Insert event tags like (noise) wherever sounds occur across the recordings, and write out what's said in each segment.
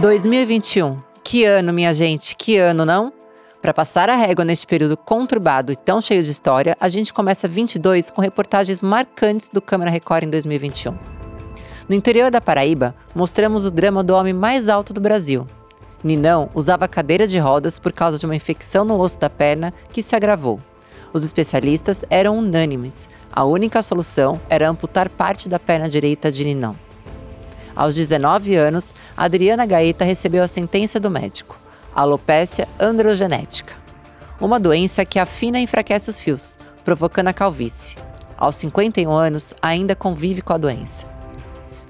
2021. Que ano, minha gente, que ano, não? Para passar a régua neste período conturbado e tão cheio de história, a gente começa 22 com reportagens marcantes do Câmara Record em 2021. No interior da Paraíba, mostramos o drama do homem mais alto do Brasil. Ninão usava cadeira de rodas por causa de uma infecção no osso da perna que se agravou. Os especialistas eram unânimes. A única solução era amputar parte da perna direita de Ninão. Aos 19 anos, Adriana Gaeta recebeu a sentença do médico alopecia androgenética, uma doença que afina e enfraquece os fios, provocando a calvície. Aos 51 anos, ainda convive com a doença.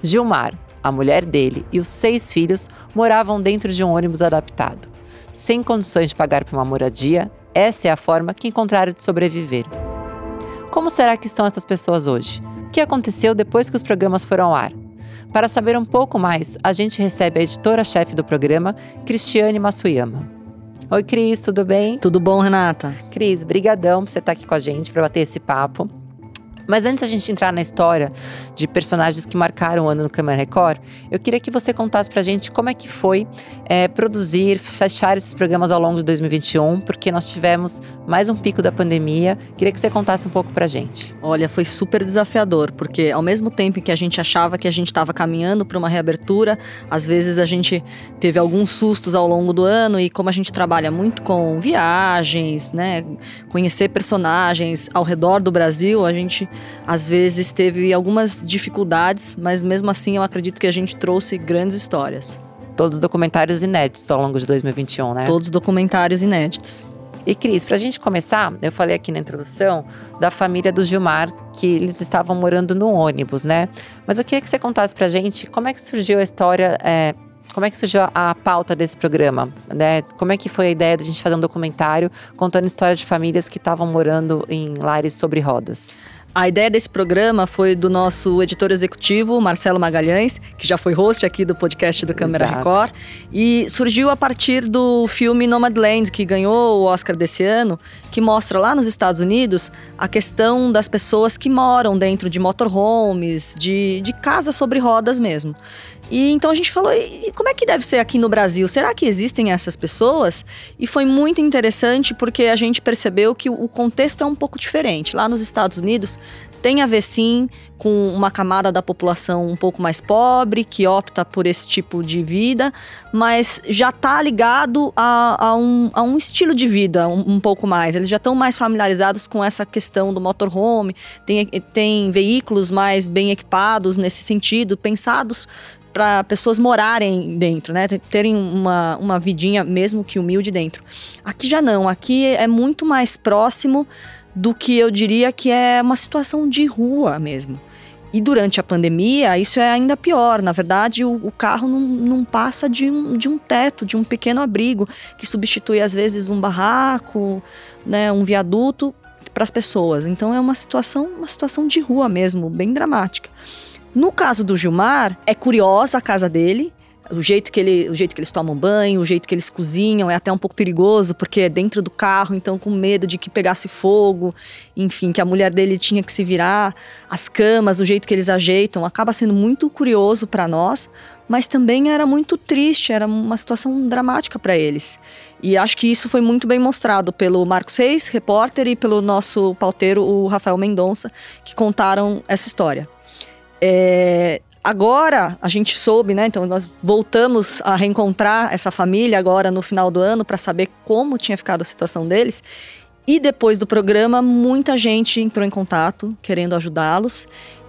Gilmar, a mulher dele e os seis filhos moravam dentro de um ônibus adaptado. Sem condições de pagar por uma moradia, essa é a forma que encontraram de sobreviver. Como será que estão essas pessoas hoje? O que aconteceu depois que os programas foram ao ar? Para saber um pouco mais, a gente recebe a editora-chefe do programa, Cristiane Masuyama. Oi, Cris, tudo bem? Tudo bom, Renata? Cris, brigadão por você estar aqui com a gente para bater esse papo. Mas antes da gente entrar na história de personagens que marcaram o ano no Câmara Record, eu queria que você contasse pra gente como é que foi é, produzir, fechar esses programas ao longo de 2021, porque nós tivemos mais um pico da pandemia. Queria que você contasse um pouco pra gente. Olha, foi super desafiador, porque ao mesmo tempo que a gente achava que a gente estava caminhando para uma reabertura, às vezes a gente teve alguns sustos ao longo do ano e como a gente trabalha muito com viagens, né, conhecer personagens ao redor do Brasil, a gente às vezes teve algumas dificuldades, mas mesmo assim eu acredito que a gente trouxe grandes histórias. Todos documentários inéditos ao longo de 2021, né? Todos documentários inéditos. E Cris, para a gente começar, eu falei aqui na introdução da família do Gilmar, que eles estavam morando no ônibus, né? Mas eu queria que você contasse para a gente como é que surgiu a história, é, como é que surgiu a pauta desse programa, né? Como é que foi a ideia de a gente fazer um documentário contando histórias de famílias que estavam morando em lares sobre rodas? A ideia desse programa foi do nosso editor executivo, Marcelo Magalhães, que já foi host aqui do podcast do Câmara Exato. Record, e surgiu a partir do filme Nomadland, que ganhou o Oscar desse ano, que mostra lá nos Estados Unidos a questão das pessoas que moram dentro de motorhomes, de, de casas sobre rodas mesmo. E então a gente falou, e como é que deve ser aqui no Brasil? Será que existem essas pessoas? E foi muito interessante porque a gente percebeu que o contexto é um pouco diferente. Lá nos Estados Unidos tem a ver sim com uma camada da população um pouco mais pobre, que opta por esse tipo de vida, mas já está ligado a, a, um, a, um, estilo de vida um, um pouco mais. Eles já estão mais familiarizados com essa questão do motorhome, tem, tem veículos mais bem equipados nesse sentido, pensados para pessoas morarem dentro, né? Terem uma, uma vidinha, mesmo que humilde, dentro. Aqui já não, aqui é muito mais próximo do que eu diria que é uma situação de rua mesmo. E durante a pandemia, isso é ainda pior. Na verdade, o, o carro não, não passa de um, de um teto, de um pequeno abrigo, que substitui, às vezes, um barraco, né, um viaduto para as pessoas. Então, é uma situação, uma situação de rua mesmo, bem dramática. No caso do Gilmar, é curiosa a casa dele. O jeito, que ele, o jeito que eles tomam banho, o jeito que eles cozinham é até um pouco perigoso, porque é dentro do carro, então com medo de que pegasse fogo, enfim, que a mulher dele tinha que se virar, as camas, o jeito que eles ajeitam, acaba sendo muito curioso para nós, mas também era muito triste, era uma situação dramática para eles. E acho que isso foi muito bem mostrado pelo Marcos Reis, repórter, e pelo nosso pauteiro, o Rafael Mendonça, que contaram essa história. É, agora a gente soube, né? Então nós voltamos a reencontrar essa família agora no final do ano para saber como tinha ficado a situação deles. E depois do programa, muita gente entrou em contato querendo ajudá-los.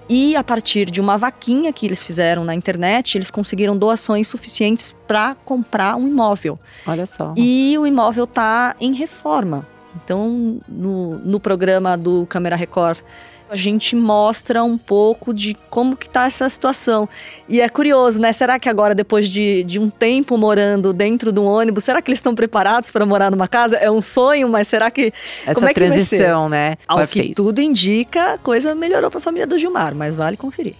E a partir de uma vaquinha que eles fizeram na internet, eles conseguiram doações suficientes para comprar um imóvel. Olha só. E o imóvel está em reforma. Então, no, no programa do Câmera Record a gente mostra um pouco de como que tá essa situação. E é curioso, né? Será que agora, depois de, de um tempo morando dentro de um ônibus, será que eles estão preparados para morar numa casa? É um sonho, mas será que. Essa como é que transição, né? Ao que tudo indica, a coisa melhorou para a família do Gilmar, mas vale conferir.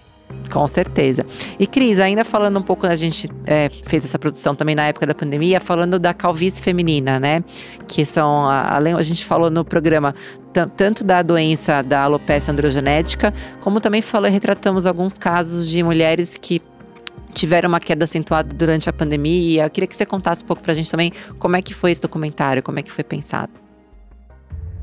Com certeza. E Cris, ainda falando um pouco, a gente é, fez essa produção também na época da pandemia, falando da calvície feminina, né? Que são, além, a gente falou no programa tanto da doença da alopecia androgenética, como também falou, retratamos alguns casos de mulheres que tiveram uma queda acentuada durante a pandemia. Eu queria que você contasse um pouco pra gente também como é que foi esse documentário, como é que foi pensado.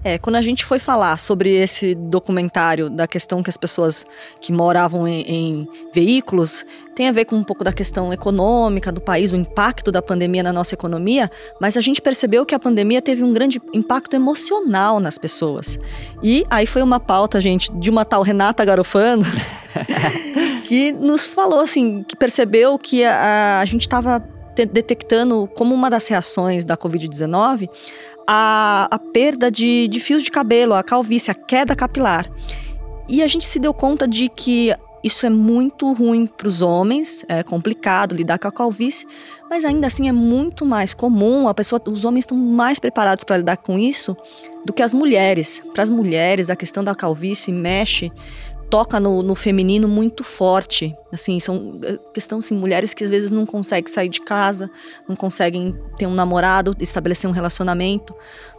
É, quando a gente foi falar sobre esse documentário da questão que as pessoas que moravam em, em, veículos tem a ver com um pouco da questão econômica do país, o impacto da pandemia na nossa economia, mas a gente percebeu que a pandemia teve um grande impacto emocional nas pessoas. E aí foi uma pauta, gente, de uma tal Renata Garofano, (laughs) que nos falou assim, que percebeu que a, a gente estava detectando como uma das reações da Covid-19 a, a perda de, de fios de cabelo, a calvície, a queda capilar. E a gente se deu conta de que isso é muito ruim para os homens, é complicado lidar com a calvície, mas ainda assim é muito mais comum, a pessoa, os homens estão mais preparados para lidar com isso do que as mulheres. Para as mulheres, a questão da calvície mexe toca no, no, feminino muito forte. Assim, são é, questão assim, mulheres que às vezes não conseguem sair de casa, não conseguem ter um namorado, estabelecer um relacionamento,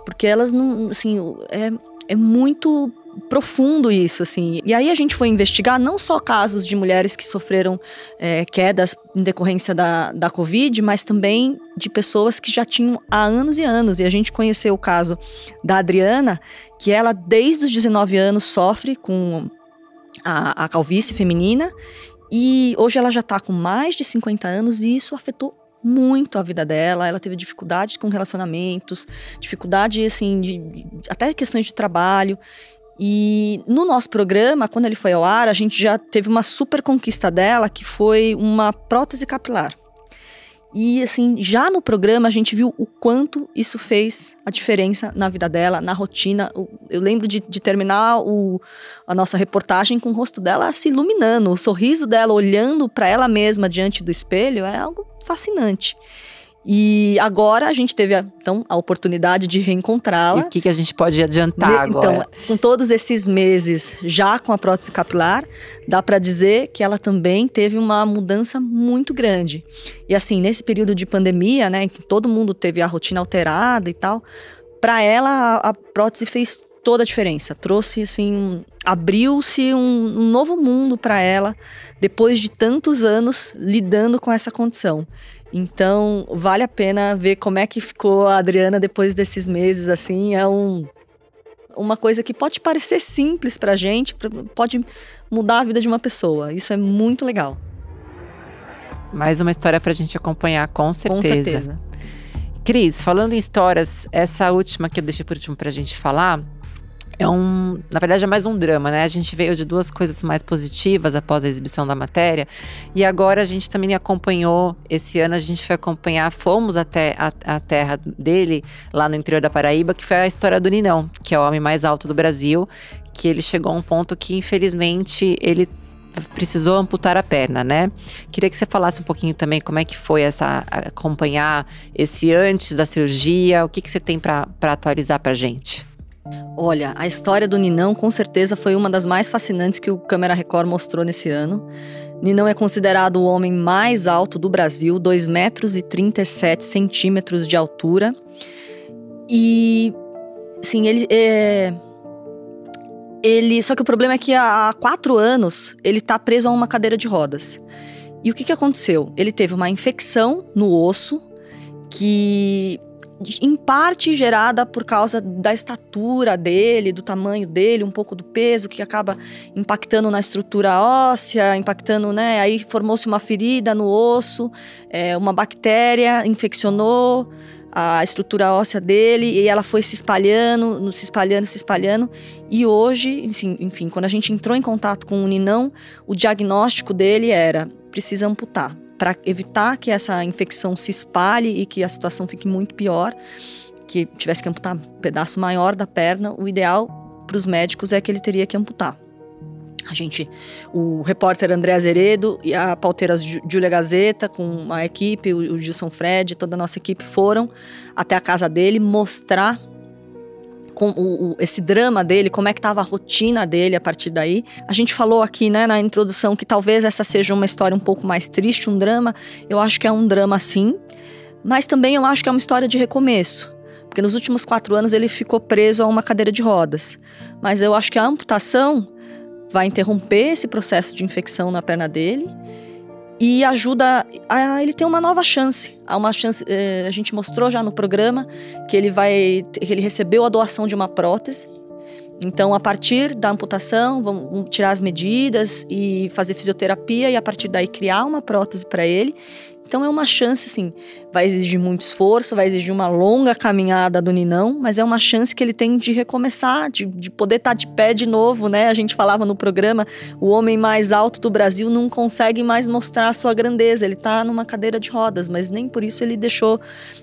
porque elas não, assim, é, é muito profundo isso, assim. E aí a gente foi investigar não só casos de mulheres que sofreram é, quedas em decorrência da, da Covid, mas também de pessoas que já tinham há anos e anos. E a gente conheceu o caso da Adriana, que ela desde os 19 anos sofre com a, a calvície feminina. E hoje ela já está com mais de 50 anos e isso afetou muito a vida dela. Ela teve dificuldade com relacionamentos, dificuldade, assim, de, até questões de trabalho. E no nosso programa, quando ele foi ao ar, a gente já teve uma super conquista dela, que foi uma prótese capilar. E assim, já no programa a gente viu o quanto isso fez a diferença na vida dela, na rotina. Eu lembro de, de terminar o, a nossa reportagem com o rosto dela se iluminando, o sorriso dela olhando para ela mesma diante do espelho é algo fascinante. E agora a gente teve então a oportunidade de reencontrá-la. E o que, que a gente pode adiantar então, agora? Então, com todos esses meses já com a prótese capilar, dá para dizer que ela também teve uma mudança muito grande. E assim, nesse período de pandemia, né, em que todo mundo teve a rotina alterada e tal, para ela a, a prótese fez toda a diferença. Trouxe assim, abriu-se um, um novo mundo para ela depois de tantos anos lidando com essa condição. Então, vale a pena ver como é que ficou a Adriana depois desses meses, assim, é um uma coisa que pode parecer simples pra gente, pode mudar a vida de uma pessoa. Isso é muito legal. Mais uma história pra gente acompanhar, com certeza. Com certeza. Cris, falando em histórias, essa última que eu deixei por último pra gente falar, é um, na verdade é mais um drama, né? A gente veio de duas coisas mais positivas após a exibição da matéria e agora a gente também acompanhou esse ano a gente foi acompanhar, fomos até a, a terra dele lá no interior da Paraíba, que foi a história do Ninão, que é o homem mais alto do Brasil, que ele chegou a um ponto que infelizmente ele precisou amputar a perna, né? Queria que você falasse um pouquinho também como é que foi essa acompanhar esse antes da cirurgia, o que, que você tem para atualizar para gente? Olha, a história do Ninão com certeza foi uma das mais fascinantes que o Câmera Record mostrou nesse ano. Ninão é considerado o homem mais alto do Brasil, 2 metros e 37 centímetros de altura. E, sim, ele é... Ele, só que o problema é que há quatro anos ele está preso a uma cadeira de rodas. E o que, que aconteceu? Ele teve uma infecção no osso que em parte gerada por causa da estatura dele, do tamanho dele, um pouco do peso, que acaba impactando na estrutura óssea, impactando, né? Aí formou-se uma ferida no osso, é, uma bactéria infeccionou a estrutura óssea dele e ela foi se espalhando, se espalhando, se espalhando. E hoje, enfim, enfim quando a gente entrou em contato com o Ninão, o diagnóstico dele era: precisa amputar para evitar que essa infecção se espalhe e que a situação fique muito pior, que tivesse que amputar um pedaço maior da perna, o ideal para os médicos é que ele teria que amputar. A gente, o repórter André Azeredo e a pauteira Júlia Gazeta, com a equipe, o Gilson Fred, toda a nossa equipe foram até a casa dele mostrar com o, o, esse drama dele, como é que estava a rotina dele a partir daí. A gente falou aqui, né, na introdução que talvez essa seja uma história um pouco mais triste, um drama. Eu acho que é um drama sim, mas também eu acho que é uma história de recomeço. Porque nos últimos quatro anos ele ficou preso a uma cadeira de rodas. Mas eu acho que a amputação vai interromper esse processo de infecção na perna dele e ajuda a ele ter uma nova chance. Uma chance, eh, a gente mostrou já no programa que ele vai, que ele recebeu a doação de uma prótese. Então, a partir da amputação, vamos tirar as medidas e fazer fisioterapia e a partir daí criar uma prótese para ele. Então é uma chance, assim, vai exigir muito esforço, vai exigir uma longa caminhada do Ninão, mas é uma chance que ele tem de recomeçar, de, de poder estar tá de pé de novo, né? A gente falava no programa, o homem mais alto do Brasil não consegue mais mostrar a sua grandeza, ele está numa cadeira de rodas, mas nem por isso ele deixou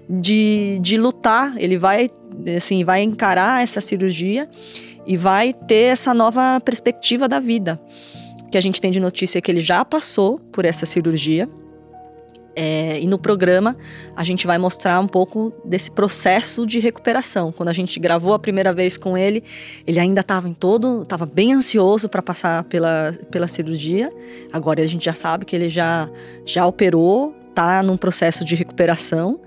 de, de lutar, ele vai, assim, vai encarar essa cirurgia e vai ter essa nova perspectiva da vida. Que a gente tem de notícia é que ele já passou por essa cirurgia, é, e no programa a gente vai mostrar um pouco desse processo de recuperação. Quando a gente gravou a primeira vez com ele, ele ainda estava em todo, estava bem ansioso para passar pela, pela cirurgia. Agora a gente já sabe que ele já já operou, está num processo de recuperação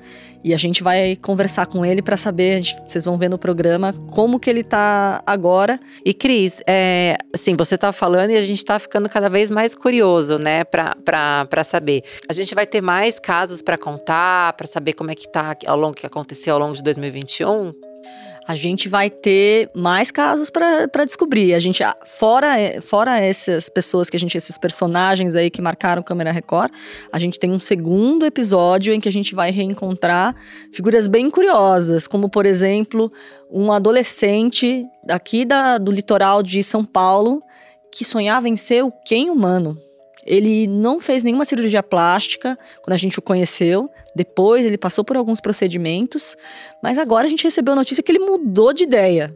e a gente vai conversar com ele para saber, vocês vão ver no programa, como que ele tá agora. E Cris, é, assim, você tá falando e a gente tá ficando cada vez mais curioso, né, para saber. A gente vai ter mais casos para contar, para saber como é que tá ao longo que aconteceu ao longo de 2021? A gente vai ter mais casos para descobrir. A gente, fora, fora essas pessoas que a gente, esses personagens aí que marcaram Câmera Record, a gente tem um segundo episódio em que a gente vai reencontrar figuras bem curiosas, como por exemplo, um adolescente aqui da, do litoral de São Paulo que sonhava em ser o quem humano. Ele não fez nenhuma cirurgia plástica quando a gente o conheceu. Depois ele passou por alguns procedimentos, mas agora a gente recebeu a notícia que ele mudou de ideia.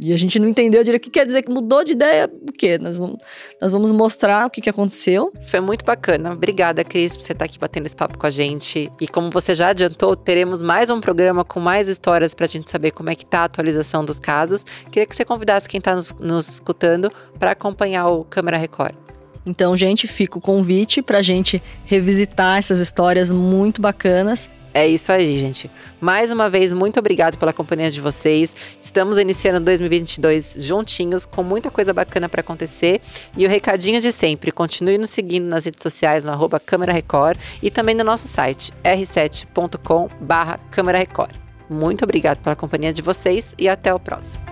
E a gente não entendeu direito o que quer dizer que mudou de ideia. O quê? Nós vamos, nós vamos mostrar o que, que aconteceu. Foi muito bacana. Obrigada, Cris, por você estar aqui batendo esse papo com a gente. E como você já adiantou, teremos mais um programa com mais histórias para a gente saber como é que tá a atualização dos casos. Queria que você convidasse quem está nos, nos escutando para acompanhar o Câmara Record. Então, gente, fica o convite para a gente revisitar essas histórias muito bacanas. É isso aí, gente. Mais uma vez, muito obrigado pela companhia de vocês. Estamos iniciando 2022 juntinhos, com muita coisa bacana para acontecer. E o recadinho de sempre: continue nos seguindo nas redes sociais, no Câmara Record e também no nosso site, r7.com/barra Câmara Record. Muito obrigado pela companhia de vocês e até o próximo.